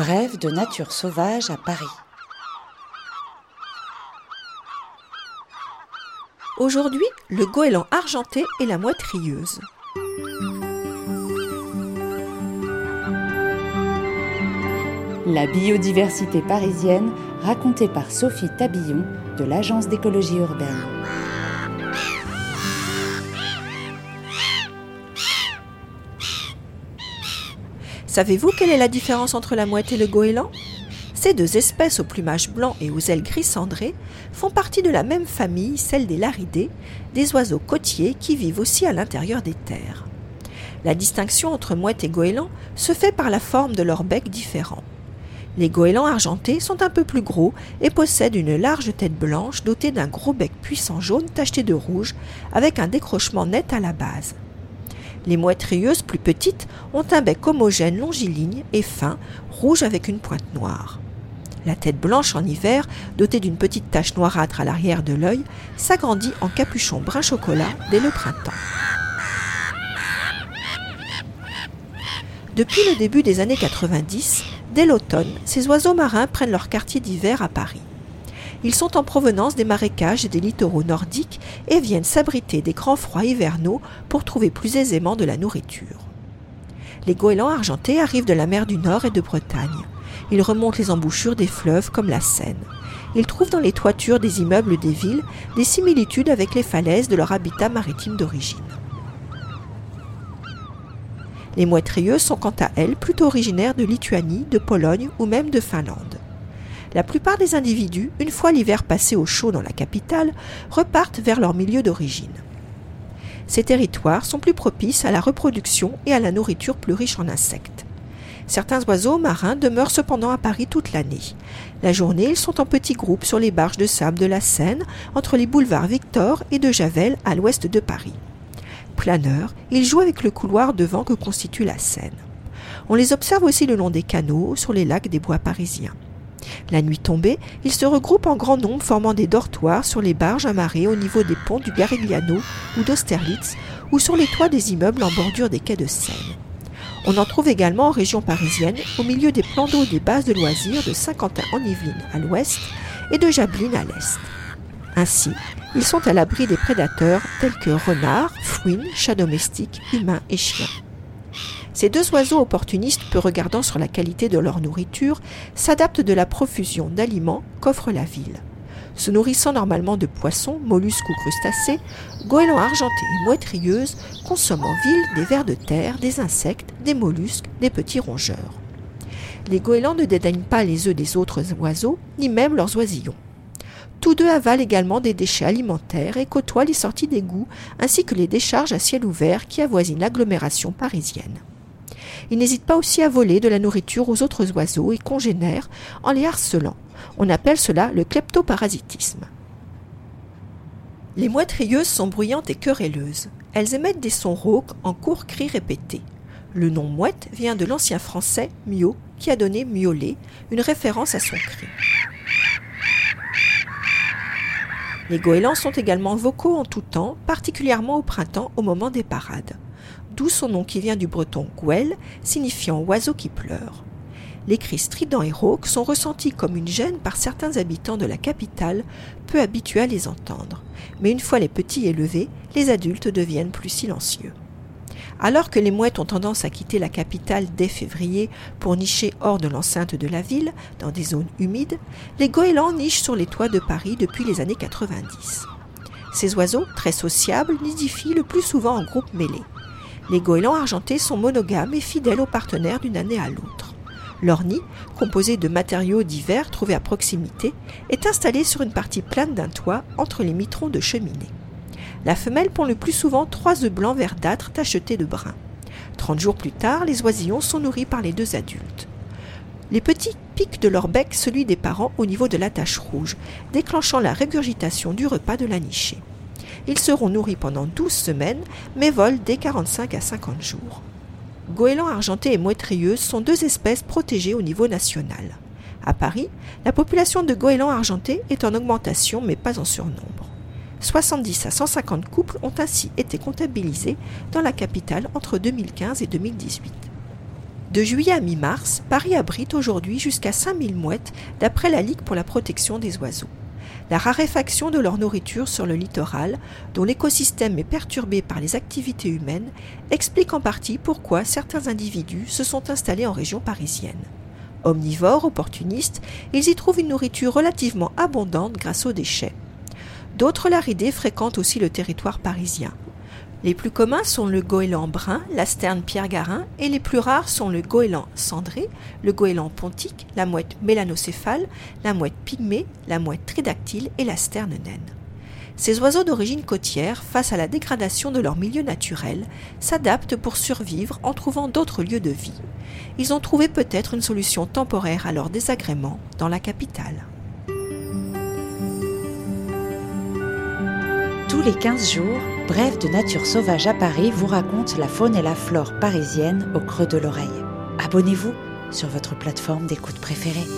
Brève de nature sauvage à Paris. Aujourd'hui, le goéland argenté et la mouette rieuse. La biodiversité parisienne racontée par Sophie Tabillon de l'Agence d'écologie urbaine. Savez-vous quelle est la différence entre la mouette et le goéland? Ces deux espèces au plumage blanc et aux ailes gris cendrées font partie de la même famille, celle des laridés, des oiseaux côtiers qui vivent aussi à l'intérieur des terres. La distinction entre mouette et goéland se fait par la forme de leur bec différent. Les goélands argentés sont un peu plus gros et possèdent une large tête blanche dotée d'un gros bec puissant jaune tacheté de rouge avec un décrochement net à la base. Les mouettes rieuses plus petites ont un bec homogène longiligne et fin, rouge avec une pointe noire. La tête blanche en hiver, dotée d'une petite tache noirâtre à l'arrière de l'œil, s'agrandit en capuchon brun chocolat dès le printemps. Depuis le début des années 90, dès l'automne, ces oiseaux marins prennent leur quartier d'hiver à Paris. Ils sont en provenance des marécages et des littoraux nordiques et viennent s'abriter des grands froids hivernaux pour trouver plus aisément de la nourriture. Les goélands argentés arrivent de la mer du Nord et de Bretagne. Ils remontent les embouchures des fleuves comme la Seine. Ils trouvent dans les toitures des immeubles des villes des similitudes avec les falaises de leur habitat maritime d'origine. Les moitrieux sont quant à elles plutôt originaires de Lituanie, de Pologne ou même de Finlande la plupart des individus, une fois l'hiver passé au chaud dans la capitale, repartent vers leur milieu d'origine. Ces territoires sont plus propices à la reproduction et à la nourriture plus riche en insectes. Certains oiseaux marins demeurent cependant à Paris toute l'année. La journée, ils sont en petits groupes sur les barges de sable de la Seine, entre les boulevards Victor et de Javel à l'ouest de Paris. Planeurs, ils jouent avec le couloir de vent que constitue la Seine. On les observe aussi le long des canaux, sur les lacs des bois parisiens. La nuit tombée, ils se regroupent en grand nombre formant des dortoirs sur les barges amarrées au niveau des ponts du Garigliano ou d'Austerlitz ou sur les toits des immeubles en bordure des quais de Seine. On en trouve également en région parisienne, au milieu des plans d'eau des bases de loisirs de Saint-Quentin en Yvelines à l'ouest et de Jablines à l'est. Ainsi, ils sont à l'abri des prédateurs tels que renards, fouines, chats domestiques, humains et chiens. Ces deux oiseaux opportunistes, peu regardant sur la qualité de leur nourriture, s'adaptent de la profusion d'aliments qu'offre la ville. Se nourrissant normalement de poissons, mollusques ou crustacés, goélands argentés et mouettes consomment en ville des vers de terre, des insectes, des mollusques, des petits rongeurs. Les goélands ne dédaignent pas les œufs des autres oiseaux, ni même leurs oisillons. Tous deux avalent également des déchets alimentaires et côtoient les sorties d'égouts ainsi que les décharges à ciel ouvert qui avoisinent l'agglomération parisienne. Ils n'hésitent pas aussi à voler de la nourriture aux autres oiseaux et congénères en les harcelant. On appelle cela le kleptoparasitisme. Les mouettes rieuses sont bruyantes et querelleuses. Elles émettent des sons rauques en courts cris répétés. Le nom mouette vient de l'ancien français mio qui a donné miauler, une référence à son cri. Les goélands sont également vocaux en tout temps, particulièrement au printemps au moment des parades d'où son nom qui vient du breton guel, signifiant oiseau qui pleure. Les cris stridents et rauques sont ressentis comme une gêne par certains habitants de la capitale, peu habitués à les entendre. Mais une fois les petits élevés, les adultes deviennent plus silencieux. Alors que les mouettes ont tendance à quitter la capitale dès février pour nicher hors de l'enceinte de la ville, dans des zones humides, les goélands nichent sur les toits de Paris depuis les années 90. Ces oiseaux, très sociables, nidifient le plus souvent en groupe mêlé. Les goélands argentés sont monogames et fidèles aux partenaires d'une année à l'autre. Leur nid, composé de matériaux divers trouvés à proximité, est installé sur une partie plane d'un toit entre les mitrons de cheminée. La femelle pond le plus souvent trois œufs blancs verdâtres tachetés de brun. Trente jours plus tard, les oisillons sont nourris par les deux adultes. Les petits piquent de leur bec celui des parents au niveau de la tache rouge, déclenchant la régurgitation du repas de la nichée. Ils seront nourris pendant 12 semaines, mais volent dès 45 à 50 jours. Goélands argentés et mouettrieuses sont deux espèces protégées au niveau national. À Paris, la population de goélands argentés est en augmentation mais pas en surnombre. 70 à 150 couples ont ainsi été comptabilisés dans la capitale entre 2015 et 2018. De juillet à mi-mars, Paris abrite aujourd'hui jusqu'à 5000 mouettes d'après la Ligue pour la protection des oiseaux. La raréfaction de leur nourriture sur le littoral, dont l'écosystème est perturbé par les activités humaines, explique en partie pourquoi certains individus se sont installés en région parisienne. Omnivores, opportunistes, ils y trouvent une nourriture relativement abondante grâce aux déchets. D'autres laridés fréquentent aussi le territoire parisien. Les plus communs sont le goéland brun, la sterne pierre-garin, et les plus rares sont le goéland cendré, le goéland pontique, la mouette mélanocéphale, la mouette pygmée, la mouette tridactyle et la sterne naine. Ces oiseaux d'origine côtière, face à la dégradation de leur milieu naturel, s'adaptent pour survivre en trouvant d'autres lieux de vie. Ils ont trouvé peut-être une solution temporaire à leur désagrément dans la capitale. Tous les 15 jours, Bref de Nature Sauvage à Paris vous raconte la faune et la flore parisienne au creux de l'oreille. Abonnez-vous sur votre plateforme d'écoute préférée.